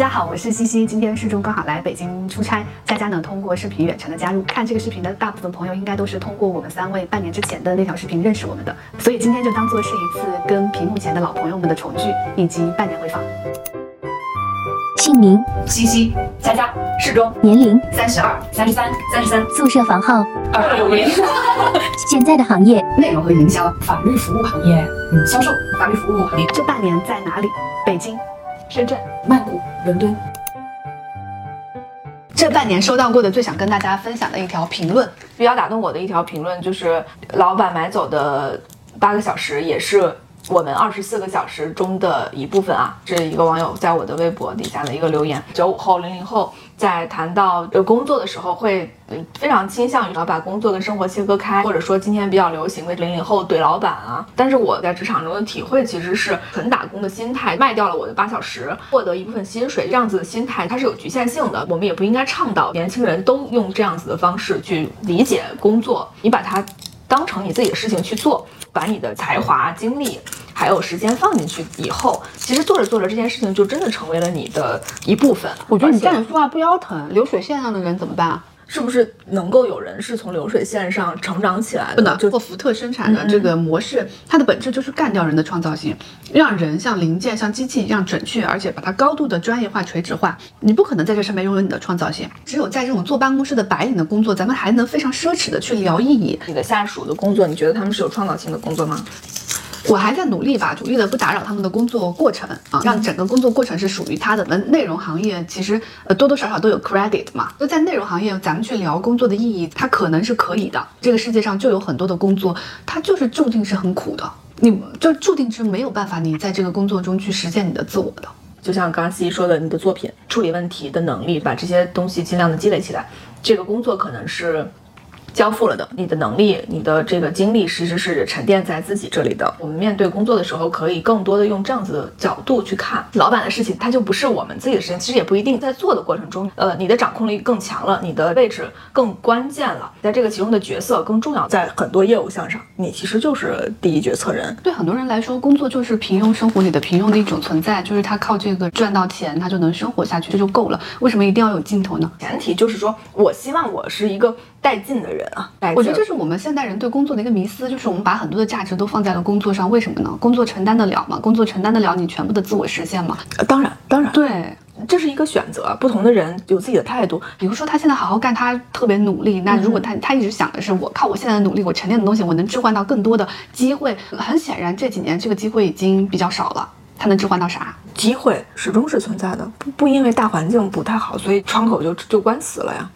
家好，我是西西，今天适中刚好来北京出差，佳佳呢通过视频远程的加入，看这个视频的大部分朋友应该都是通过我们三位半年之前的那条视频认识我们的，所以今天就当做是一次跟屏幕前的老朋友们的重聚，以及半年回访。姓名：西西、佳佳、适中，年龄：三十二、三十三、三十三，宿舍房号：二六零。现在的行业：内容和营销、法律服务行业，嗯，销售、法律服务行业。这半年在哪里？北京、深圳、曼谷、伦敦。这半年收到过的最想跟大家分享的一条评论，比较打动我的一条评论就是，老板买走的八个小时也是我们二十四个小时中的一部分啊。这是一个网友在我的微博底下的一个留言。九五后、零零后在谈到呃工作的时候，会非常倾向于要把工作跟生活切割开，或者说今天比较流行的零零后怼老板啊。但是我在职场中的体会其实是纯打工的心态，卖掉了我的八小时，获得一部分薪水，这样子的心态它是有局限性的。我们也不应该倡导年轻人都用这样子的方式去理解工作，你把它当成你自己的事情去做，把你的才华、精力还有时间放进去以后，其实做着做着这件事情就真的成为了你的一部分。我觉得你站着说话不腰疼，流水线上的人怎么办啊？是不是能够有人是从流水线上成长起来的？不能，就做福特生产的这个模式，它的本质就是干掉人的创造性，让人像零件、像机器一样准确，而且把它高度的专业化、垂直化。你不可能在这上面拥有你的创造性。只有在这种坐办公室的白领的工作，咱们还能非常奢侈的去聊意义。你的下属的工作，你觉得他们是有创造性的工作吗？我还在努力吧，努力的不打扰他们的工作过程啊，让整个工作过程是属于他的。我们内容行业其实呃多多少少都有 credit 嘛，就在内容行业，咱们去聊工作的意义，它可能是可以的。这个世界上就有很多的工作，它就是注定是很苦的，你就注定是没有办法你在这个工作中去实现你的自我的。就像刚刚西西说的，你的作品处理问题的能力，把这些东西尽量的积累起来，这个工作可能是。交付了的，你的能力、你的这个精力，其实是沉淀在自己这里的。我们面对工作的时候，可以更多的用这样子的角度去看老板的事情，它就不是我们自己的事情。其实也不一定，在做的过程中，呃，你的掌控力更强了，你的位置更关键了，在这个其中的角色更重要。在很多业务项上，你其实就是第一决策人。对很多人来说，工作就是平庸生活里的平庸的一种存在，就是他靠这个赚到钱，他就能生活下去，这就够了。为什么一定要有尽头呢？前提就是说我希望我是一个带劲的人啊。我觉得这是我们现代人对工作的一个迷思，就是我们把很多的价值都放在了工作上，为什么呢？工作承担得了吗？工作承担得了你全部的自我实现吗？呃当然，当然，对，这是一个选择，不同的人有自己的态度。比如说他现在好好干，他特别努力。那如果他他一直想的是我靠我现在的努力，我沉淀的东西，我能置换到更多的机会。很显然这几年这个机会已经比较少了，他能置换到啥？机会始终是存在的，不不因为大环境不太好，所以窗口就就关死了呀。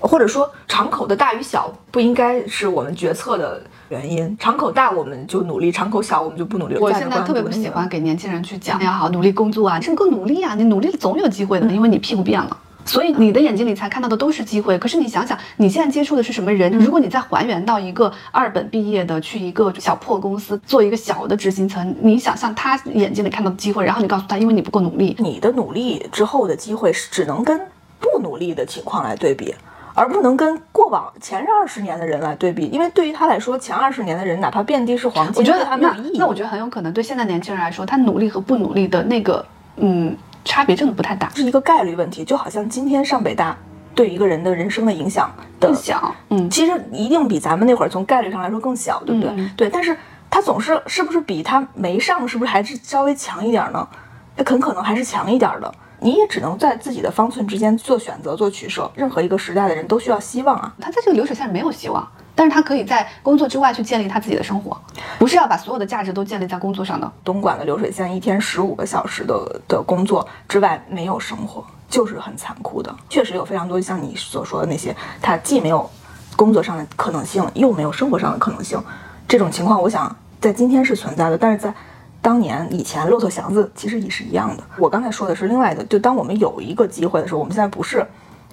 或者说场口的大与小不应该是我们决策的原因，场口大我们就努力，场口小我们就不努力。我现在特别不喜欢给年轻人去讲要好努力工作啊，你够努力啊，你努力了总有机会的，因为你屁股变了。所以你的眼睛里才看到的都是机会，可是你想想，你现在接触的是什么人？如果你再还原到一个二本毕业的，去一个小破公司做一个小的执行层，你想象他眼睛里看到的机会，然后你告诉他，因为你不够努力，你的努力之后的机会是只能跟不努力的情况来对比。而不能跟过往前二十年的人来对比，因为对于他来说，前二十年的人哪怕遍地是黄金，我觉得他没有意义。那我觉得很有可能对现在年轻人来说，他努力和不努力的那个嗯差别真的不太大，是一个概率问题。就好像今天上北大对一个人的人生的影响的更小，嗯，其实一定比咱们那会儿从概率上来说更小，对不对？嗯对，但是他总是是不是比他没上是不是还是稍微强一点呢？很可能还是强一点的。你也只能在自己的方寸之间做选择、做取舍。任何一个时代的人都需要希望啊。他在这个流水线上没有希望，但是他可以在工作之外去建立他自己的生活，不是要把所有的价值都建立在工作上的。东莞的流水线一天十五个小时的的工作之外没有生活，就是很残酷的。确实有非常多像你所说的那些，他既没有工作上的可能性，又没有生活上的可能性。这种情况，我想在今天是存在的，但是在当年以前骆驼祥子其实也是一样的。我刚才说的是另外的，就当我们有一个机会的时候，我们现在不是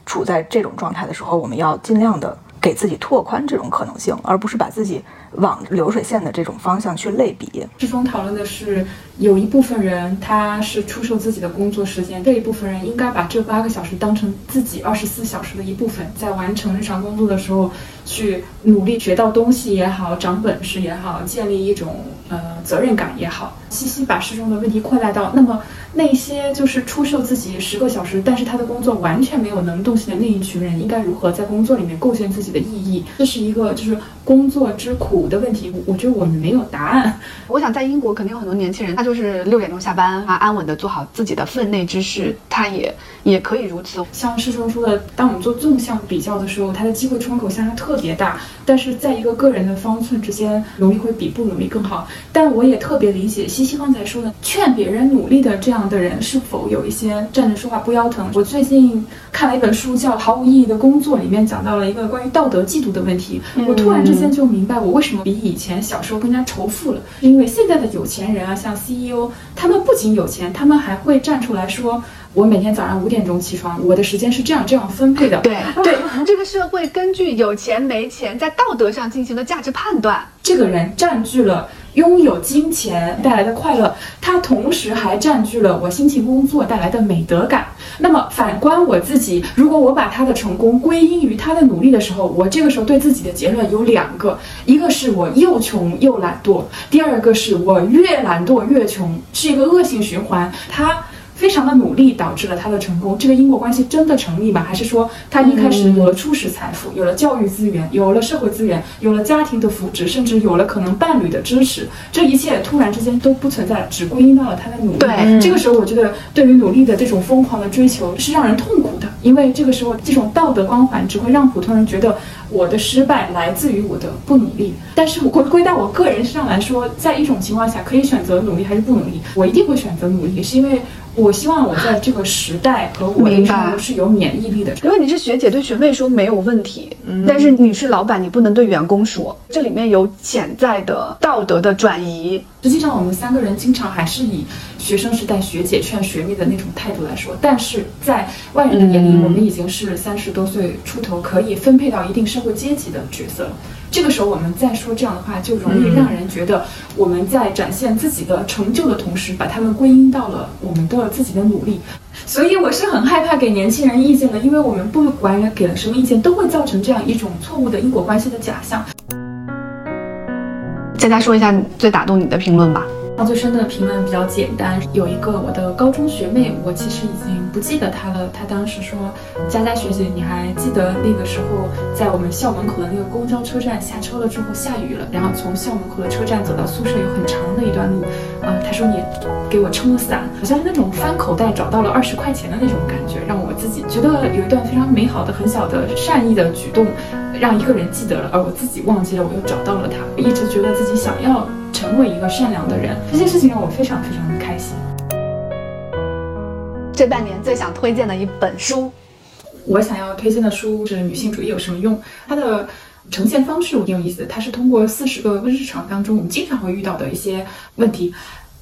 处在这种状态的时候，我们要尽量的给自己拓宽这种可能性，而不是把自己往流水线的这种方向去类比。之中讨论的是，有一部分人他是出售自己的工作时间，这一部分人应该把这八个小时当成自己二十四小时的一部分，在完成日常工作的时候去努力学到东西也好，长本事也好，建立一种呃责任感也好。西西把诗中的问题扩大到，那么那些就是出售自己十个小时，但是他的工作完全没有能动性的那一群人，应该如何在工作里面构建自己的意义？这是一个就是工作之苦的问题。我我觉得我们没有答案。我想在英国肯定有很多年轻人，他就是六点钟下班，啊安稳的做好自己的分内之事，他也也可以如此。像师兄说的，当我们做纵向比较的时候，他的机会窗口相差特别大，但是在一个个人的方寸之间，努力会比不努力更好。但我也特别理解西西刚才说的，劝别人努力的这样的人，是否有一些站着说话不腰疼？我最近看了一本书，叫《毫无意义的工作》，里面讲到了一个关于道德嫉妒的问题。我突然之间就明白，我为什么比以前小时候更加仇富了，是因为现在的有钱人啊，像 CEO，他们不仅有钱，他们还会站出来说。我每天早上五点钟起床，我的时间是这样这样分配的。对对，这个社会根据有钱没钱，在道德上进行的价值判断。这个人占据了拥有金钱带来的快乐，他同时还占据了我辛勤工作带来的美德感。那么反观我自己，如果我把他的成功归因于他的努力的时候，我这个时候对自己的结论有两个：一个是我又穷又懒惰；第二个是我越懒惰越穷，是一个恶性循环。他。非常的努力导致了他的成功，这个因果关系真的成立吗？还是说他一开始有了初始财富，有了教育资源，有了社会资源，有了家庭的扶持，甚至有了可能伴侣的支持，这一切突然之间都不存在了，只归因到了他的努力。对，这个时候我觉得对于努力的这种疯狂的追求是让人痛苦的，因为这个时候这种道德光环只会让普通人觉得我的失败来自于我的不努力。但是回归到我个人身上来说，在一种情况下可以选择努力还是不努力，我一定会选择努力，是因为。我希望我在这个时代和我的生活是有免疫力的。因为你是学姐，对学妹说没有问题，但是你是老板，你不能对员工说，这里面有潜在的道德的转移。实际上，我们三个人经常还是以学生时代学姐劝学妹的那种态度来说，但是在外人的眼里，我们已经是三十多岁出头，可以分配到一定社会阶级的角色了。这个时候，我们再说这样的话，就容易让人觉得我们在展现自己的成就的同时，把他们归因到了我们的自己的努力。所以，我是很害怕给年轻人意见的，因为我们不管给了什么意见，都会造成这样一种错误的因果关系的假象。佳佳说一下最打动你的评论吧。印象最深的评论比较简单，有一个我的高中学妹，我其实已经不记得她了。她当时说：“佳佳学姐，你还记得那个时候在我们校门口的那个公交车站下车了之后下雨了，然后从校门口的车站走到宿舍有很长的一段路。啊，她说你给我撑了伞，好像是那种翻口袋找到了二十块钱的那种感觉，让我自己觉得有一段非常美好的、很小的善意的举动，让一个人记得了，而我自己忘记了，我又找到了他。一直觉得自己想要。”成为一个善良的人，这件事情让我非常非常的开心。这半年最想推荐的一本书，我想要推荐的书是《女性主义有什么用》。它的呈现方式挺有意思，它是通过四十个日常当中我们经常会遇到的一些问题，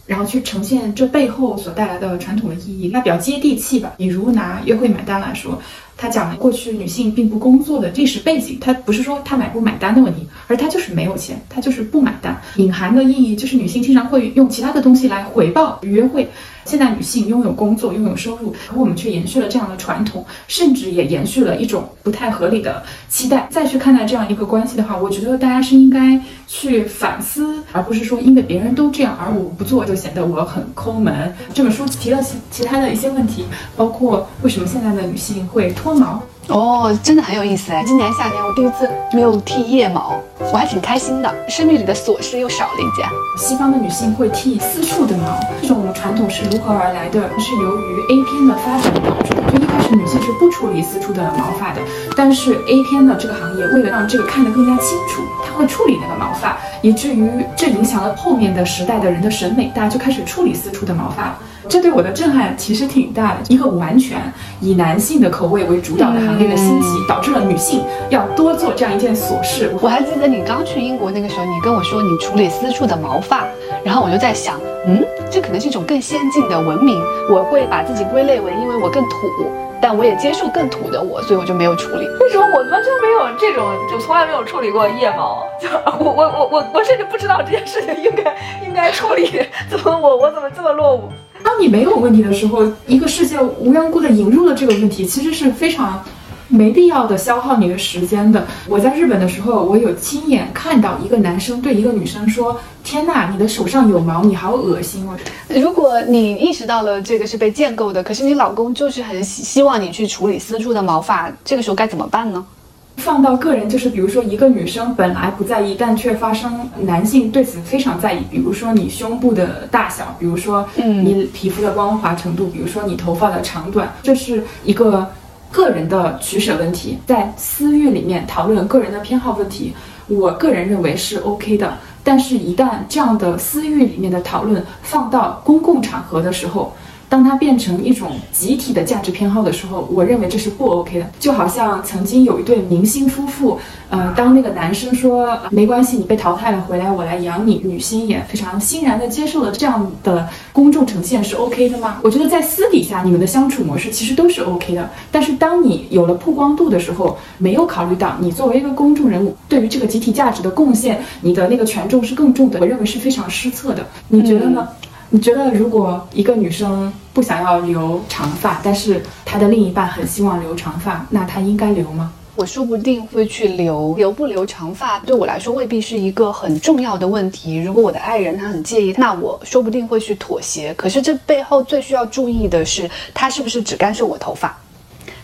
然后去呈现这背后所带来的传统的意义。那比较接地气吧。比如拿约会买单来说。他讲了过去女性并不工作的历史背景，他不是说她买不买单的问题，而她就是没有钱，她就是不买单。隐含的意义就是女性经常会用其他的东西来回报约会。现在女性拥有工作，拥有收入，而我们却延续了这样的传统，甚至也延续了一种不太合理的期待。再去看待这样一个关系的话，我觉得大家是应该去反思，而不是说因为别人都这样，而我不做就显得我很抠门。这本书提了其其他的一些问题，包括为什么现在的女性会脱毛。哦，真的很有意思哎！今年夏天我第一次没有剃腋毛，我还挺开心的，生命里的琐事又少了一件。西方的女性会剃私处的毛，这种传统是如何而来的？是由于 A 片的发展导致的。就一开始女性是不处理私处的毛发的，但是 A 片的这个行业为了让这个看得更加清楚，它会处理那个毛发，以至于这影响了后面的时代的人的审美，大家就开始处理私处的毛发。这对我的震撼其实挺大的。一个完全以男性的口味为主导的行业的兴起，导致了女性要多做这样一件琐事。我还记得你刚去英国那个时候，你跟我说你处理私处的毛发，然后我就在想，嗯，这可能是一种更先进的文明。我会把自己归类为，因为我更土，但我也接受更土的我，所以我就没有处理。为什么我完全没有这种，就从来没有处理过腋毛？就 我我我我我甚至不知道这件事情应该应该处理，怎么我我怎么这么落伍？当你没有问题的时候，一个世界无缘无故的引入了这个问题，其实是非常没必要的消耗你的时间的。我在日本的时候，我有亲眼看到一个男生对一个女生说：“天呐，你的手上有毛，你好恶心哦。”如果你意识到了这个是被建构的，可是你老公就是很希希望你去处理私处的毛发，这个时候该怎么办呢？放到个人，就是比如说一个女生本来不在意，但却发生男性对此非常在意。比如说你胸部的大小，比如说你皮肤的光滑程度，比如说你头发的长短，这是一个个人的取舍问题。在私域里面讨论个人的偏好问题，我个人认为是 OK 的。但是，一旦这样的私域里面的讨论放到公共场合的时候，当它变成一种集体的价值偏好的时候，我认为这是不 OK 的。就好像曾经有一对明星夫妇，呃，当那个男生说没关系，你被淘汰了，回来我来养你，女星也非常欣然的接受了这样的公众呈现是 OK 的吗？我觉得在私底下你们的相处模式其实都是 OK 的，但是当你有了曝光度的时候，没有考虑到你作为一个公众人物对于这个集体价值的贡献，你的那个权重是更重的，我认为是非常失策的。你觉得呢？你觉得，如果一个女生不想要留长发，但是她的另一半很希望留长发，那她应该留吗？我说不定会去留，留不留长发对我来说未必是一个很重要的问题。如果我的爱人他很介意，那我说不定会去妥协。可是这背后最需要注意的是，他是不是只干涉我头发，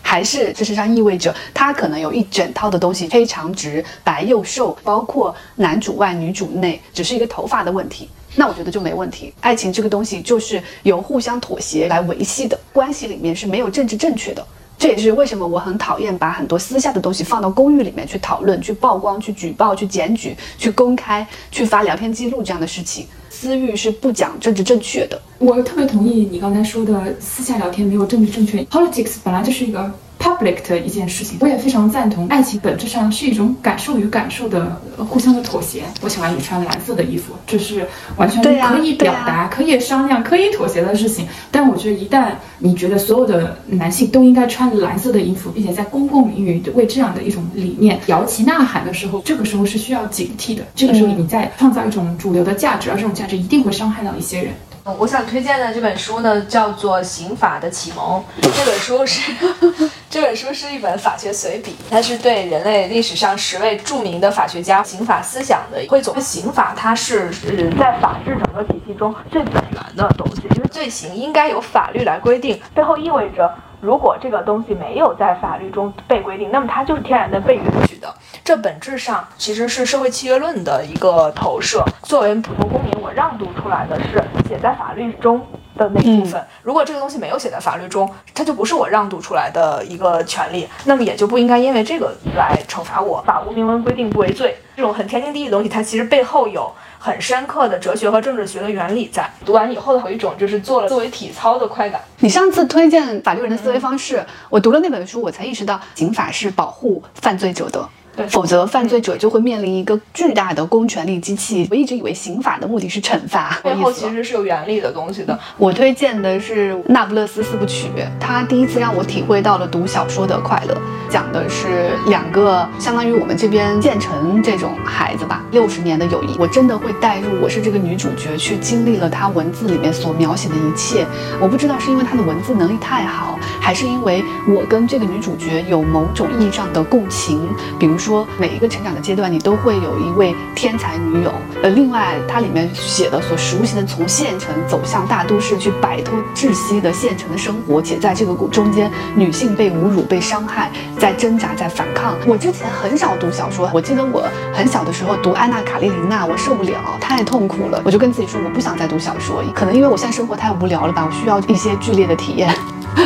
还是事实上意味着他可能有一整套的东西，黑长直、白又瘦，包括男主外女主内，只是一个头发的问题。那我觉得就没问题。爱情这个东西就是由互相妥协来维系的，关系里面是没有政治正确的。这也是为什么我很讨厌把很多私下的东西放到公寓里面去讨论、去曝光、去举报、去检举、去公开、去发聊天记录这样的事情。私域是不讲政治正确的。我特别同意你刚才说的，私下聊天没有政治正确。Politics 本来就是一个。Public 的一件事情，我也非常赞同。爱情本质上是一种感受与感受的互相的妥协。我喜欢你穿蓝色的衣服，这是完全可以表达、可以商量、可以妥协的事情。但我觉得，一旦你觉得所有的男性都应该穿蓝色的衣服，并且在公共领域为这样的一种理念摇旗呐喊的时候，这个时候是需要警惕的。这个时候你在创造一种主流的价值，而这种价值一定会伤害到一些人。我想推荐的这本书呢，叫做《刑法的启蒙》。这本书是这本书是一本法学随笔，它是对人类历史上十位著名的法学家刑法思想的汇总。刑法它是在法治整个体系中最本源的东西，因为罪行应该由法律来规定，背后意味着。如果这个东西没有在法律中被规定，那么它就是天然的被允许的。这本质上其实是社会契约论的一个投射。作为普通公民，我让渡出来的是写在法律中的那部分。如果这个东西没有写在法律中，它就不是我让渡出来的一个权利，那么也就不应该因为这个来惩罚我。法无明文规定不为罪，这种很天经地义的东西，它其实背后有。很深刻的哲学和政治学的原理在读完以后的有一种就是做了作为体操的快感。你上次推荐法律人的思维方式，我读了那本书，我才意识到刑法是保护犯罪者的。否则，犯罪者就会面临一个巨大的公权力机器。我一直以为刑法的目的是惩罚，背后其实是有原理的东西的。我推荐的是《那不勒斯四部曲》，它第一次让我体会到了读小说的快乐。讲的是两个相当于我们这边建成这种孩子吧，六十年的友谊，我真的会带入，我是这个女主角，去经历了她文字里面所描写的一切。我不知道是因为她的文字能力太好，还是因为我跟这个女主角有某种意义上的共情，比如。说每一个成长的阶段，你都会有一位天才女友。呃，另外，它里面写的所熟悉的从县城走向大都市，去摆脱窒息的县城的生活，且在这个中间，女性被侮辱、被伤害，在挣扎、在反抗。我之前很少读小说，我记得我很小的时候读《安娜·卡列尼娜》，我受不了，太痛苦了，我就跟自己说，我不想再读小说。可能因为我现在生活太无聊了吧，我需要一些剧烈的体验。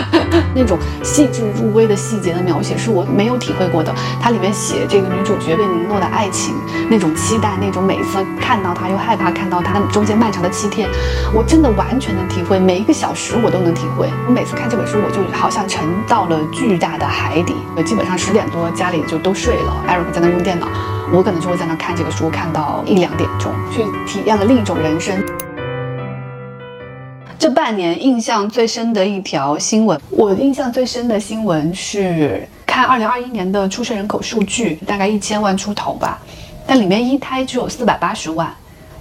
那种细致入微的细节的描写是我没有体会过的。它里面写这个女主角对尼诺的爱情，那种期待，那种每次看到他又害怕看到他中间漫长的七天，我真的完全能体会，每一个小时我都能体会。我每次看这本书，我就好像沉到了巨大的海底。基本上十点多家里就都睡了，Eric 在那用电脑，我可能就会在那看这个书，看到一两点钟，去体验了另一种人生。这半年印象最深的一条新闻，我印象最深的新闻是看二零二一年的出生人口数据，大概一千万出头吧，但里面一胎只有四百八十万，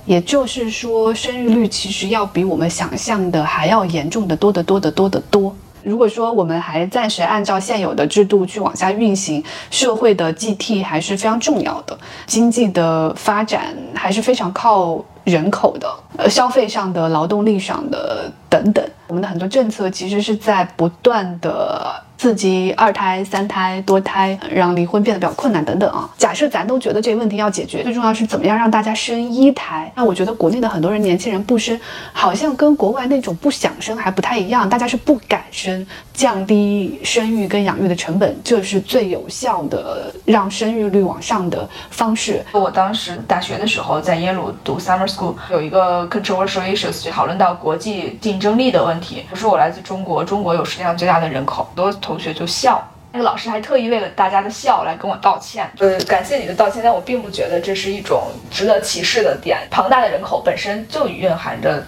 也就是说生育率其实要比我们想象的还要严重的多得多得多得多。如果说我们还暂时按照现有的制度去往下运行，社会的 G T 还是非常重要的，经济的发展还是非常靠人口的，呃，消费上的、劳动力上的等等。我们的很多政策其实是在不断的。刺激二胎、三胎、多胎，让离婚变得比较困难等等啊。假设咱都觉得这个问题要解决，最重要是怎么样让大家生一胎？那我觉得国内的很多人年轻人不生，好像跟国外那种不想生还不太一样，大家是不敢生，降低生育跟养育的成本，这是最有效的让生育率往上的方式。我当时大学的时候在耶鲁读 summer school，有一个 controversial issues 讨论到国际竞争力的问题。我说我来自中国，中国有世界上最大的人口，很多。同学就笑，那个老师还特意为了大家的笑来跟我道歉，呃感谢你的道歉。但我并不觉得这是一种值得歧视的点。庞大的人口本身就蕴含着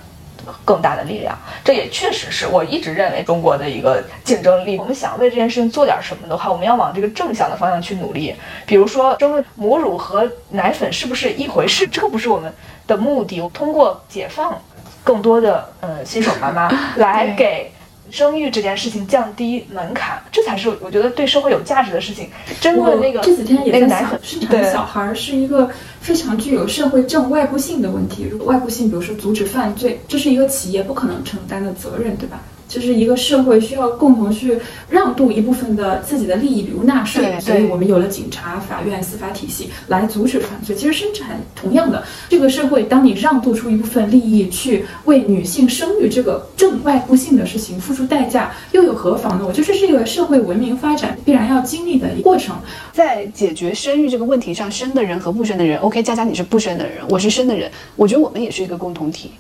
更大的力量，这也确实是我一直认为中国的一个竞争力。我们想为这件事情做点什么的话，我们要往这个正向的方向去努力。比如说，生母乳和奶粉是不是一回事？这个不是我们的目的。通过解放更多的呃新手妈妈来给。生育这件事情降低门槛，这才是我觉得对社会有价值的事情。真的那个这几天也在想，生产小孩是一个非常具有社会正外部性的问题。如果外部性，比如说阻止犯罪，这是一个企业不可能承担的责任，对吧？就是一个社会需要共同去让渡一部分的自己的利益，比如纳税，所以我们有了警察、法院、司法体系来阻止犯罪。其实生产同样的，这个社会当你让渡出一部分利益去为女性生育这个正外部性的事情付出代价，又有何妨呢？我觉得这是一个社会文明发展必然要经历的过程。在解决生育这个问题上，生的人和不生的人，OK，佳佳你是不生的人，我是生的人，我觉得我们也是一个共同体。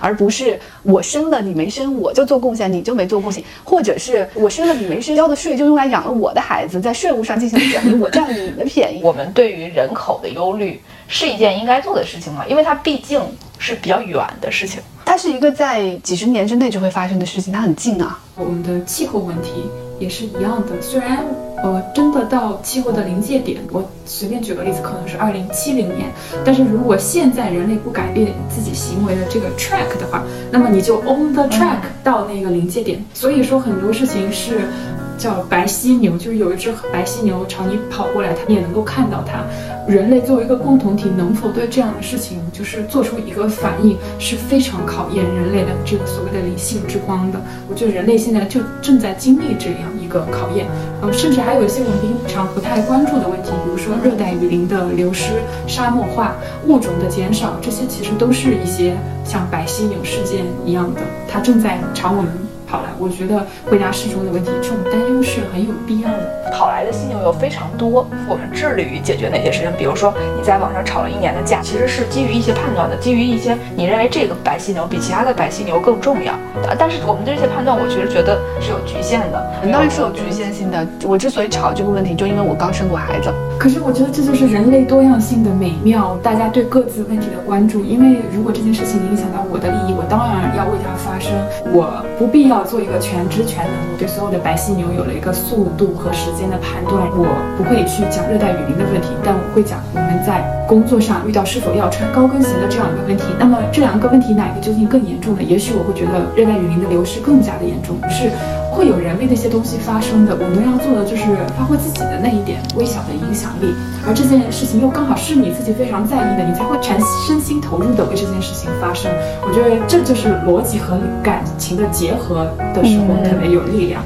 而不是我生了你没生，我就做贡献，你就没做贡献，或者是我生了你没生，交的税就用来养了我的孩子，在税务上进行转移，我占了你的便宜。我们对于人口的忧虑是一件应该做的事情吗？因为它毕竟是比较远的事情，它是一个在几十年之内就会发生的事情，它很近啊。我们的气候问题也是一样的，虽然。呃，真的到气候的临界点，我随便举个例子，可能是二零七零年。但是如果现在人类不改变自己行为的这个 track 的话，那么你就 on the track 到那个临界点。所以说很多事情是叫白犀牛，就是有一只白犀牛朝你跑过来，它你也能够看到它。人类作为一个共同体，能否对这样的事情就是做出一个反应，是非常考验人类的这个所谓的理性之光的。我觉得人类现在就正在经历这样一的考验，嗯，甚至还有一些我们平常不太关注的问题，比如说热带雨林的流失、沙漠化、物种的减少，这些其实都是一些像白犀牛事件一样的，它正在朝我们。跑来，我觉得回答适中的问题，这种担忧是很有必要的。跑来的犀牛有非常多，我们致力于解决哪些事情？比如说你在网上吵了一年的架，其实是基于一些判断的，基于一些你认为这个白犀牛比其他的白犀牛更重要。但是我们的这些判断，我其实觉得是有局限的，当然是有局限性的。我之所以吵这个问题，就因为我刚生过孩子。可是我觉得这就是人类多样性的美妙，大家对各自问题的关注。因为如果这件事情影响到我的利益，我当然要为它发声。我不必要做一个全知全能，我对所有的白犀牛有了一个速度和时间的判断。我不会去讲热带雨林的问题，但我会讲我们在工作上遇到是否要穿高跟鞋的这样一个问题。那么这两个问题哪个究竟更严重呢？也许我会觉得热带雨林的流失更加的严重，是。会有人为那些东西发生的，我们要做的就是发挥自己的那一点微小的影响力，而这件事情又刚好是你自己非常在意的，你才会全身心投入的为这件事情发生。我觉得这就是逻辑和感情的结合的时候特别有力量。